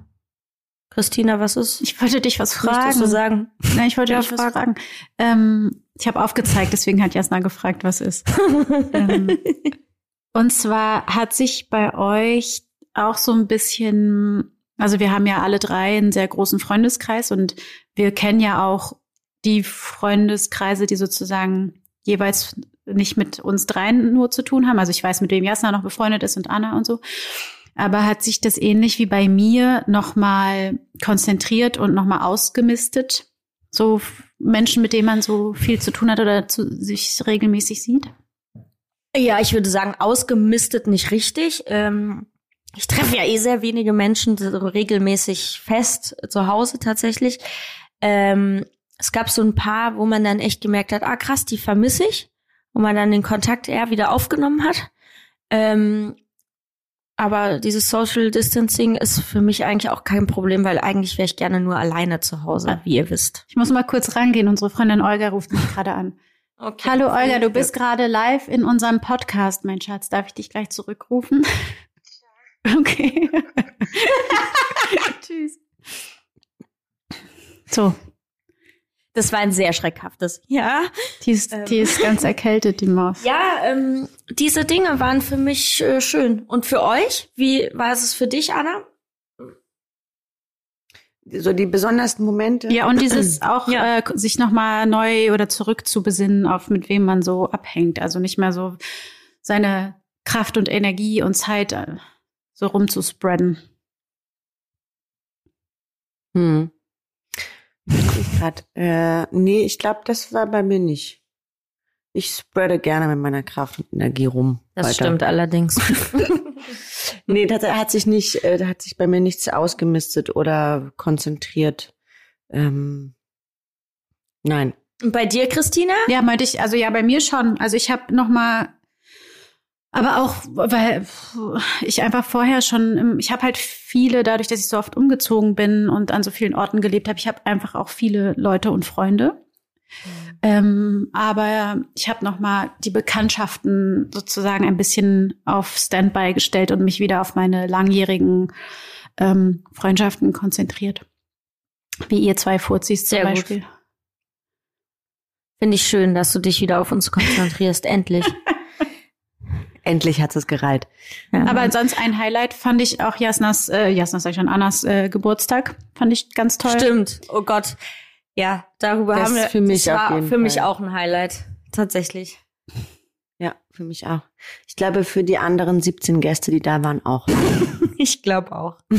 Christina, was ist? Ich wollte dich was fragen. du sagen? Nein, ich wollte Ja, dich was frag. fragen. Ähm, ich habe aufgezeigt, deswegen hat Jasna gefragt, was ist. [laughs] ähm, und zwar hat sich bei euch auch so ein bisschen, also wir haben ja alle drei einen sehr großen Freundeskreis und wir kennen ja auch die Freundeskreise, die sozusagen jeweils nicht mit uns dreien nur zu tun haben. Also ich weiß, mit wem Jasna noch befreundet ist und Anna und so. Aber hat sich das ähnlich wie bei mir nochmal konzentriert und nochmal ausgemistet? So Menschen, mit denen man so viel zu tun hat oder zu, sich regelmäßig sieht? Ja, ich würde sagen, ausgemistet nicht richtig. Ähm, ich treffe ja eh sehr wenige Menschen so regelmäßig fest zu Hause tatsächlich. Ähm, es gab so ein paar, wo man dann echt gemerkt hat, ah krass, die vermisse ich, wo man dann den Kontakt eher wieder aufgenommen hat. Ähm, aber dieses Social Distancing ist für mich eigentlich auch kein Problem, weil eigentlich wäre ich gerne nur alleine zu Hause, wie ihr wisst. Ich muss mal kurz rangehen. Unsere Freundin Olga ruft mich gerade an. Okay. Hallo Olga, du bist gerade live in unserem Podcast, mein Schatz. Darf ich dich gleich zurückrufen? Okay. [laughs] [laughs] Tschüss. So, Das war ein sehr schreckhaftes. Ja. die ist, die ist ganz erkältet, die Maus. Ja, ähm, diese Dinge waren für mich äh, schön. Und für euch? Wie war es für dich, Anna? So die besondersten Momente. Ja, und dieses [clears throat] auch Ja. äh, sich nochmal neu oder zurück zu besinnen, auf mit wem man so abhängt. Also nicht mehr so seine Kraft und Energie und Zeit äh, so rumzuspreaden. Hm. Ich grad, äh, nee, ich glaube, das war bei mir nicht. Ich spreade gerne mit meiner Kraft und Energie rum. Das weiter. stimmt allerdings. [laughs] Nee, das hat sich nicht, äh, da hat sich bei mir nichts ausgemistet oder konzentriert. Ähm, nein. Und bei dir, Christina? Ja, meinte ich, also ja, bei mir schon. Also ich habe noch mal Aber auch, weil ich einfach vorher schon, ich habe halt viele, dadurch, dass ich so oft umgezogen bin und an so vielen Orten gelebt habe, ich habe einfach auch viele Leute und Freunde. Mhm. Ähm, aber ich habe noch mal die Bekanntschaften sozusagen ein bisschen auf Standby gestellt und mich wieder auf meine langjährigen ähm, Freundschaften konzentriert. Wie ihr zwei Fuzis zum Sehr Beispiel. Gut. Finde ich schön, dass du dich wieder auf uns konzentrierst, endlich. [laughs] Endlich hat es gereiht. Ja. Aber sonst ein Highlight fand ich auch Jasnas, äh, Jasnas sag ich schon, Annas äh, Geburtstag. Fand ich ganz toll. Stimmt. Oh Gott. Ja, darüber Das haben wir. für mich das war für mich Fall. auch ein Highlight. Tatsächlich. Ja, für mich auch. Ich glaube, für die anderen 17 Gäste, die da waren, auch. [laughs] Ich glaube auch. [laughs]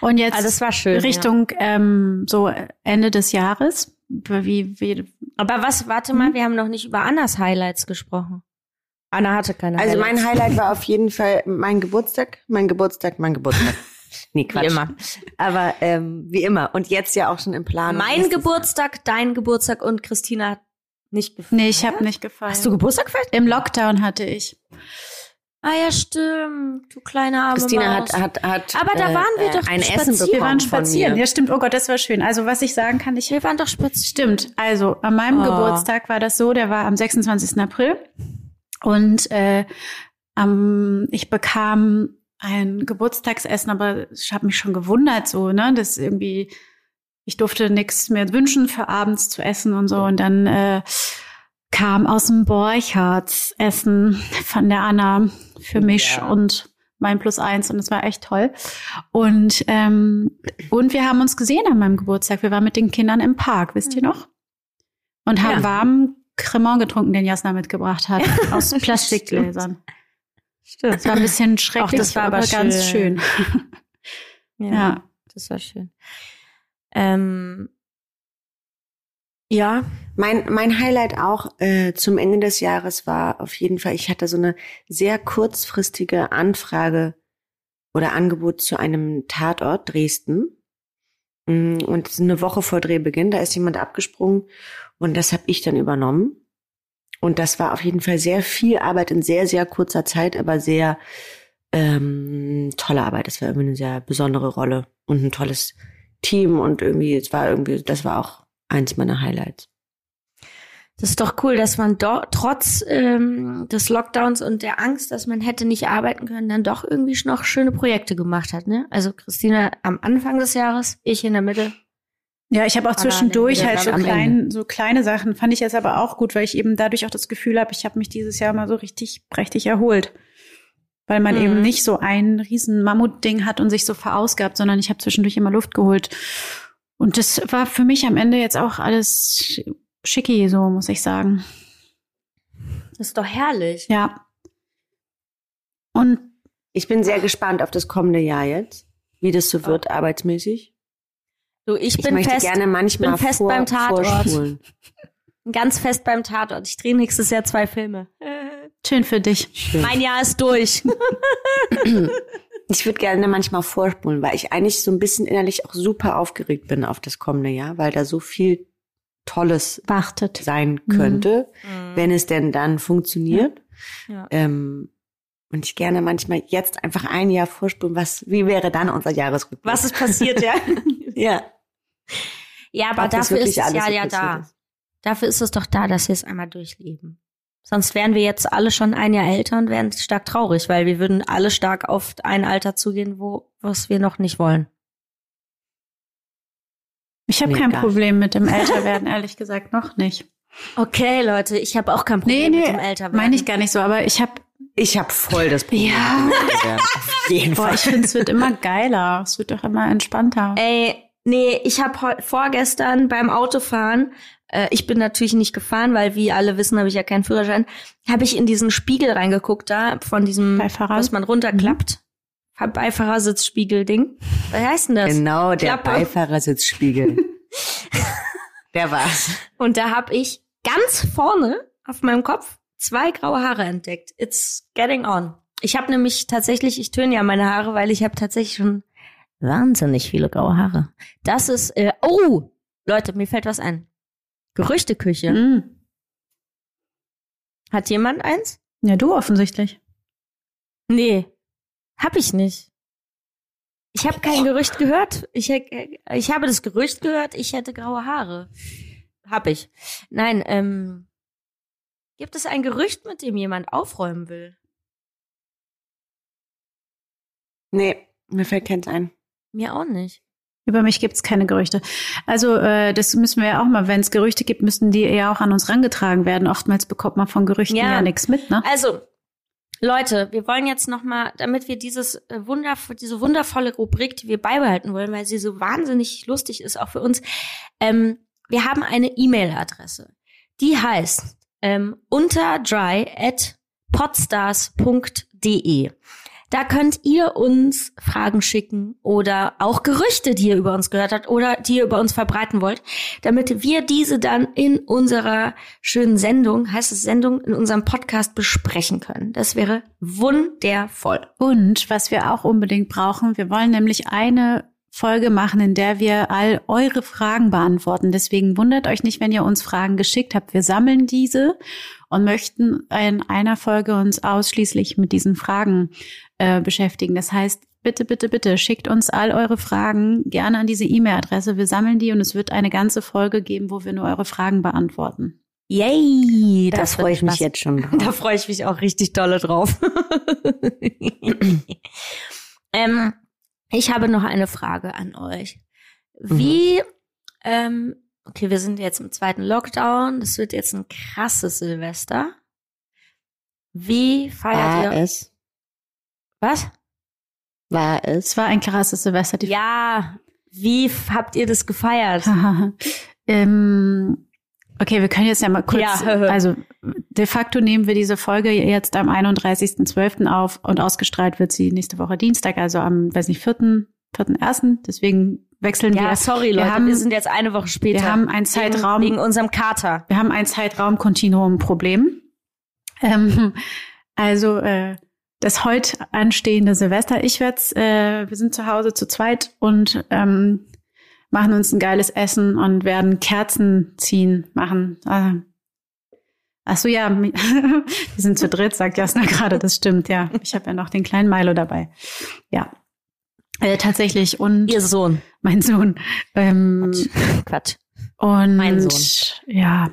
Und jetzt Also das war schön. Richtung ähm, so Ende des Jahres. Wie, wie, Ja. Aber was, warte mal, wir haben noch nicht über Annas Highlights gesprochen. Anna hatte keine Also Highlights. mein Highlight war auf jeden Fall mein Geburtstag, mein Geburtstag, mein Geburtstag. [laughs] Nee, Quatsch. Wie immer. Aber ähm, wie immer. Und jetzt ja auch schon im Plan. Mein Geburtstag, dein Geburtstag und Christina hat nicht gefallen. nee, ich habe nicht gefallen. Hast du Geburtstag gefeiert? Im Lockdown hatte ich. Ah ja, stimmt. Du kleine arme Christina Maus. hat, hat, hat Aber da waren wir doch ein spazieren. Essen bekommen Wir waren von spazieren. mir. Ja, stimmt. Oh Gott, das war schön. Also, was ich sagen kann, ich Wir waren doch spazieren. Stimmt. Also an meinem Oh. Geburtstag war das so, der war am 26. April. Und äh, am, ich bekam ein Geburtstagsessen, aber ich habe mich schon gewundert, so, ne, dass irgendwie, ich durfte nichts mehr wünschen für abends zu essen und so. Und dann äh, kam aus dem Borchards Essen von der Anna für mich Ja. und mein Plus eins und es war echt toll. Und, ähm, und wir haben uns gesehen an meinem Geburtstag. Wir waren mit den Kindern im Park, wisst ihr noch? Und haben Ja. warmen Cremant getrunken, den Jasna mitgebracht hat, [laughs] aus Plastikgläsern. Stimmt. Es war ein bisschen schrecklich, das war aber ganz schön. [laughs] Ja, Ja. das war schön. Ähm, ja, Mein, mein Highlight auch äh, zum Ende des Jahres war auf jeden Fall, ich hatte so eine sehr kurzfristige Anfrage oder Angebot zu einem Tatort Dresden. Mm, Und eine Woche vor Drehbeginn, da ist jemand abgesprungen und das habe ich dann übernommen. Und das war auf jeden Fall sehr viel Arbeit in sehr, sehr kurzer Zeit, aber sehr ähm, tolle Arbeit. Das war irgendwie eine sehr besondere Rolle und ein tolles Team und irgendwie, es war irgendwie, das war auch eins meiner Highlights. das ist doch cool, dass man do trotz ähm, des Lockdowns und der Angst, dass man hätte nicht arbeiten können, dann doch irgendwie noch schöne Projekte gemacht hat. Ne? Also Christina am Anfang des Jahres, ich in der Mitte. Ja, ich habe auch Anna, zwischendurch halt so, klein, so kleine Sachen, fand ich jetzt aber auch gut, weil ich eben dadurch auch das Gefühl habe, ich habe mich dieses Jahr mal so richtig prächtig erholt. Weil man Mhm. eben nicht so ein riesen Mammutding hat und sich so verausgabt, sondern ich habe zwischendurch immer Luft geholt. Und das war für mich am Ende jetzt auch alles schicki, so muss ich sagen. Das ist doch herrlich. Ja. Und Ich bin sehr gespannt auf das kommende Jahr jetzt, wie das so wird, arbeitsmäßig. Du, ich, Ich bin möchte fest, gerne manchmal bin fest vor, beim Tatort. ganz fest beim Tatort. Ich drehe nächstes Jahr zwei Filme. schön für dich. Schön. Mein Jahr ist durch. [laughs] [laughs] Ich würde gerne manchmal vorspulen, weil ich eigentlich so ein bisschen innerlich auch super aufgeregt bin auf das kommende Jahr, weil da so viel Tolles Wartet. sein könnte, wenn es denn dann funktioniert. Ja. Ähm, und ich gerne manchmal jetzt einfach ein Jahr vorspulen, was, wie wäre dann unser Jahresrückblick? Was ist passiert, ja? [laughs] Ja. Ja, aber Ob dafür ist so ja passiert da. ist. Dafür ist es doch da, dass wir es einmal durchleben. Sonst wären wir jetzt alle schon ein Jahr älter und wären stark traurig, weil wir würden alle stark auf ein Alter zugehen, wo was wir noch nicht wollen. Ich habe Nee, kein Problem mit dem Älterwerden, [laughs] ehrlich gesagt, noch nicht. Okay, Leute, ich habe auch kein Nee, Problem nee, mit dem Älterwerden. meine ich gar nicht so, aber ich habe Ich habe voll das Problem. Ja. mit dem Älterwerden. Auf jeden Boah, Fall. ich finde, es wird [laughs] immer geiler. Es wird doch immer entspannter. Ey, nee, ich habe vorgestern beim Autofahren, äh, ich bin natürlich nicht gefahren, weil wie alle wissen, habe ich ja keinen Führerschein, habe ich in diesen Spiegel reingeguckt da von diesem, Beifahrer? was man runterklappt. Mhm. Beifahrersitzspiegel-Ding. Was heißt denn das? Genau, der Klappe. Beifahrersitzspiegel. [laughs] der war's. Und da habe ich ganz vorne auf meinem Kopf zwei graue Haare entdeckt. It's getting on. Ich habe nämlich tatsächlich, ich töne ja meine Haare, weil ich habe tatsächlich schon wahnsinnig viele graue Haare. Das ist, äh, oh, Leute, mir fällt was ein. Gerüchteküche. Mm. Hat jemand eins? Ja, du offensichtlich. Nee, hab ich nicht. Ich habe kein Gerücht gehört. Ich, ich habe das Gerücht gehört, ich hätte graue Haare. Hab ich. Nein, ähm, gibt es ein Gerücht, mit dem jemand aufräumen will? Nee, mir fällt keins ein. Mir auch nicht. Über mich gibt's keine Gerüchte. Also äh, das müssen wir ja auch mal, wenn es Gerüchte gibt, müssen die ja auch an uns rangetragen werden. Oftmals bekommt man von Gerüchten ja, ja nichts mit, ne? Also Leute, wir wollen jetzt noch mal, damit wir dieses äh, Wunder, diese wundervolle Rubrik, die wir beibehalten wollen, weil sie so wahnsinnig lustig ist, auch für uns. Ähm, wir haben eine E-Mail-Adresse. Die heißt ähm, unterdry at podstars.de. Da könnt ihr uns Fragen schicken oder auch Gerüchte, die ihr über uns gehört habt oder die ihr über uns verbreiten wollt, damit wir diese dann in unserer schönen Sendung, heißt es Sendung, in unserem Podcast besprechen können. Das wäre wundervoll. Und was wir auch unbedingt brauchen, wir wollen nämlich eine Folge machen, in der wir all eure Fragen beantworten. Deswegen wundert euch nicht, wenn ihr uns Fragen geschickt habt. Wir sammeln diese und möchten in einer Folge uns ausschließlich mit diesen Fragen äh, beschäftigen. Das heißt, bitte, bitte, bitte schickt uns all eure Fragen gerne an diese E-Mail-Adresse. Wir sammeln die und es wird eine ganze Folge geben, wo wir nur eure Fragen beantworten. Yay! Das, das freue ich mich jetzt schon. [laughs] Drauf. Da freue ich mich auch richtig dolle drauf. [laughs] ähm, ich habe noch eine Frage an euch. Wie, mhm. ähm, okay, wir sind jetzt im zweiten Lockdown. Das wird jetzt ein krasses Silvester. Wie feiert ihr? es? Was? War es? Es war ein krasses Silvester. ja. Wie habt ihr das gefeiert? [laughs] ähm, Okay, wir können jetzt ja mal kurz, ja. also de facto nehmen wir diese Folge jetzt am 31.12. auf und ausgestrahlt wird sie nächste Woche Dienstag, also am, weiß nicht, 4., 4.1. Deswegen wechseln ja, wir. Ja, sorry Leute, wir, haben, wir sind jetzt eine Woche später. Wir haben ein Zeitraum. Wegen, wegen unserem Kater. Wir haben ein Zeitraum-Kontinuum-Problem. Ähm, also, äh, das heute anstehende Silvester. Ich werde, äh, wir sind zu Hause zu zweit und ähm, machen uns ein geiles Essen und werden Kerzen ziehen, machen. Also, ach so, ja, [laughs] wir sind zu dritt, sagt Jasna [laughs] gerade, das stimmt, ja. Ich habe ja noch den kleinen Milo dabei. Ja. Äh, tatsächlich. Und Ihr Sohn. Mein Sohn. Ähm, Quatsch. Und mein Sohn. Ja.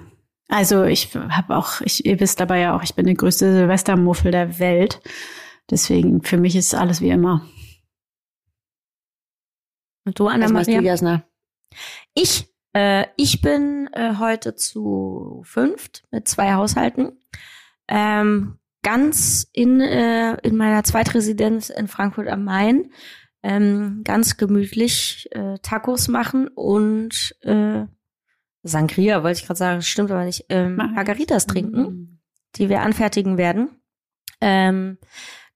Also ich habe auch, ich, ihr wisst dabei ja auch, ich bin der größte Silvestermuffel der Welt. Deswegen, für mich ist alles wie immer. Und du, Anna Maria? Du, Jasna? Ich, äh, ich bin äh, heute zu fünft mit zwei Haushalten. Ähm, ganz in, äh, in meiner Zweitresidenz in Frankfurt am Main. Ähm, ganz gemütlich äh, Tacos machen und äh, Sangria, wollte ich gerade sagen, stimmt aber nicht, ähm, Margaritas trinken, mhm. die wir anfertigen werden. Ähm,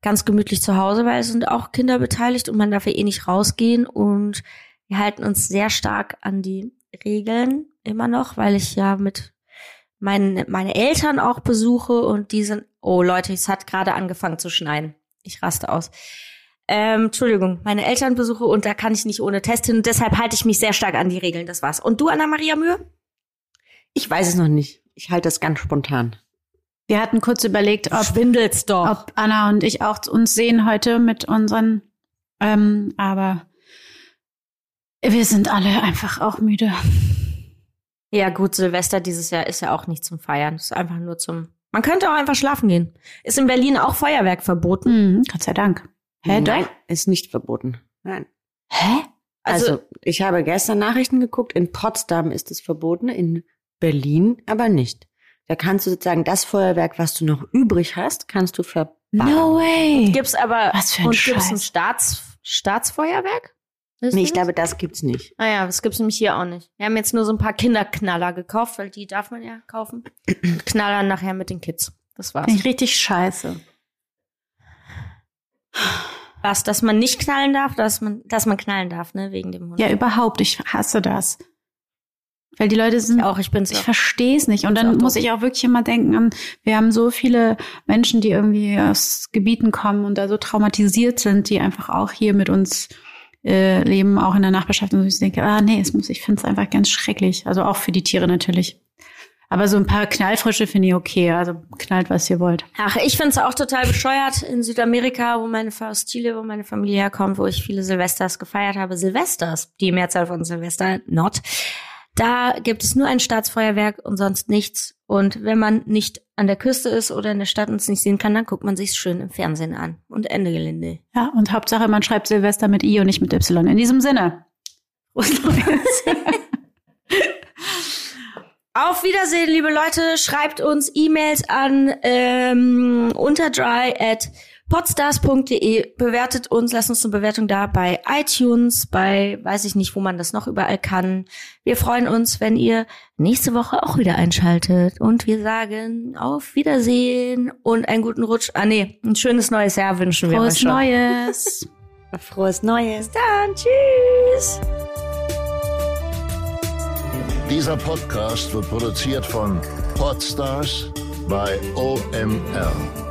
ganz gemütlich zu Hause, weil es sind auch Kinder beteiligt und man darf ja eh nicht rausgehen und wir halten uns sehr stark an die Regeln immer noch, weil ich ja mit meinen meine Eltern auch besuche und die sind oh Leute, es hat gerade angefangen zu schneien. Ich raste aus. Ähm, Entschuldigung, meine Eltern besuche und da kann ich nicht ohne Test hin. Und deshalb halte ich mich sehr stark an die Regeln. Das war's. Und du, Anna-Maria Mühe? Ich weiß es noch nicht. Ich halte das ganz spontan. Wir hatten kurz überlegt, ob, doch. ob Anna und ich auch uns sehen heute mit unseren, ähm, aber wir sind alle einfach auch müde. Ja, gut, Silvester dieses Jahr ist ja auch nicht zum Feiern. Es ist einfach nur zum. Man könnte auch einfach schlafen gehen. Ist in Berlin auch Feuerwerk verboten? Mhm, Gott sei Dank. Hä, Nein, doch? ist nicht verboten. Nein. Hä? Also, also, ich habe gestern Nachrichten geguckt. In Potsdam ist es verboten, in Berlin aber nicht. Da kannst du sozusagen das Feuerwerk, was du noch übrig hast, kannst du verbannen. No way. Gibt's aber was für ein und Scheiß. gibt's ein Staats Staatsfeuerwerk? nee, ich glaube, das gibt's nicht. Ah ja, das gibt's nämlich hier auch nicht. Wir haben jetzt nur so ein paar Kinderknaller gekauft, weil die darf man ja kaufen. Und [clears throat] knallern nachher mit den Kids. Das war's. Finde ich richtig scheiße. Was, dass man nicht knallen darf, dass man, dass man knallen darf, ne, wegen dem Hund. Ja, überhaupt. Ich hasse das. Weil die Leute sind, ich auch, ich bin's ich verstehe es nicht. Und dann muss ich auch wirklich immer denken an, wir haben so viele Menschen, die irgendwie aus Gebieten kommen und da so traumatisiert sind, die einfach auch hier mit uns äh, leben, auch in der Nachbarschaft. Und ich denke, ah nee, es muss, ich finde es einfach ganz schrecklich. Also auch für die Tiere natürlich. Aber so ein paar Knallfrische finde ich okay. Also knallt, was ihr wollt. Ach, ich finde es auch total bescheuert in Südamerika, wo meine aus Chile, wo meine Familie herkommt, wo ich viele Silvesters gefeiert habe. Silvesters, die Mehrzahl von Silvester, not. Da gibt es nur ein Staatsfeuerwerk und sonst nichts. Und wenn man nicht an der Küste ist oder in der Stadt und es nicht sehen kann, dann guckt man sich schön im Fernsehen an. Und Ende Gelände. Ja, und Hauptsache, man schreibt Silvester mit I und nicht mit Y. In diesem Sinne. [laughs] Auf Wiedersehen, liebe Leute. Schreibt uns E-Mails an ähm, unterdry at podstars.de. Bewertet uns, lasst uns eine Bewertung da bei iTunes, bei weiß ich nicht, wo man das noch überall kann. Wir freuen uns, wenn ihr nächste Woche auch wieder einschaltet. Und wir sagen auf Wiedersehen und einen guten Rutsch. Ah nee, ein schönes neues Jahr wünschen wir Frohes euch schon. Neues. [laughs] Frohes Neues. Dann tschüss. Dieser Podcast wird produziert von Podstars bei OMR.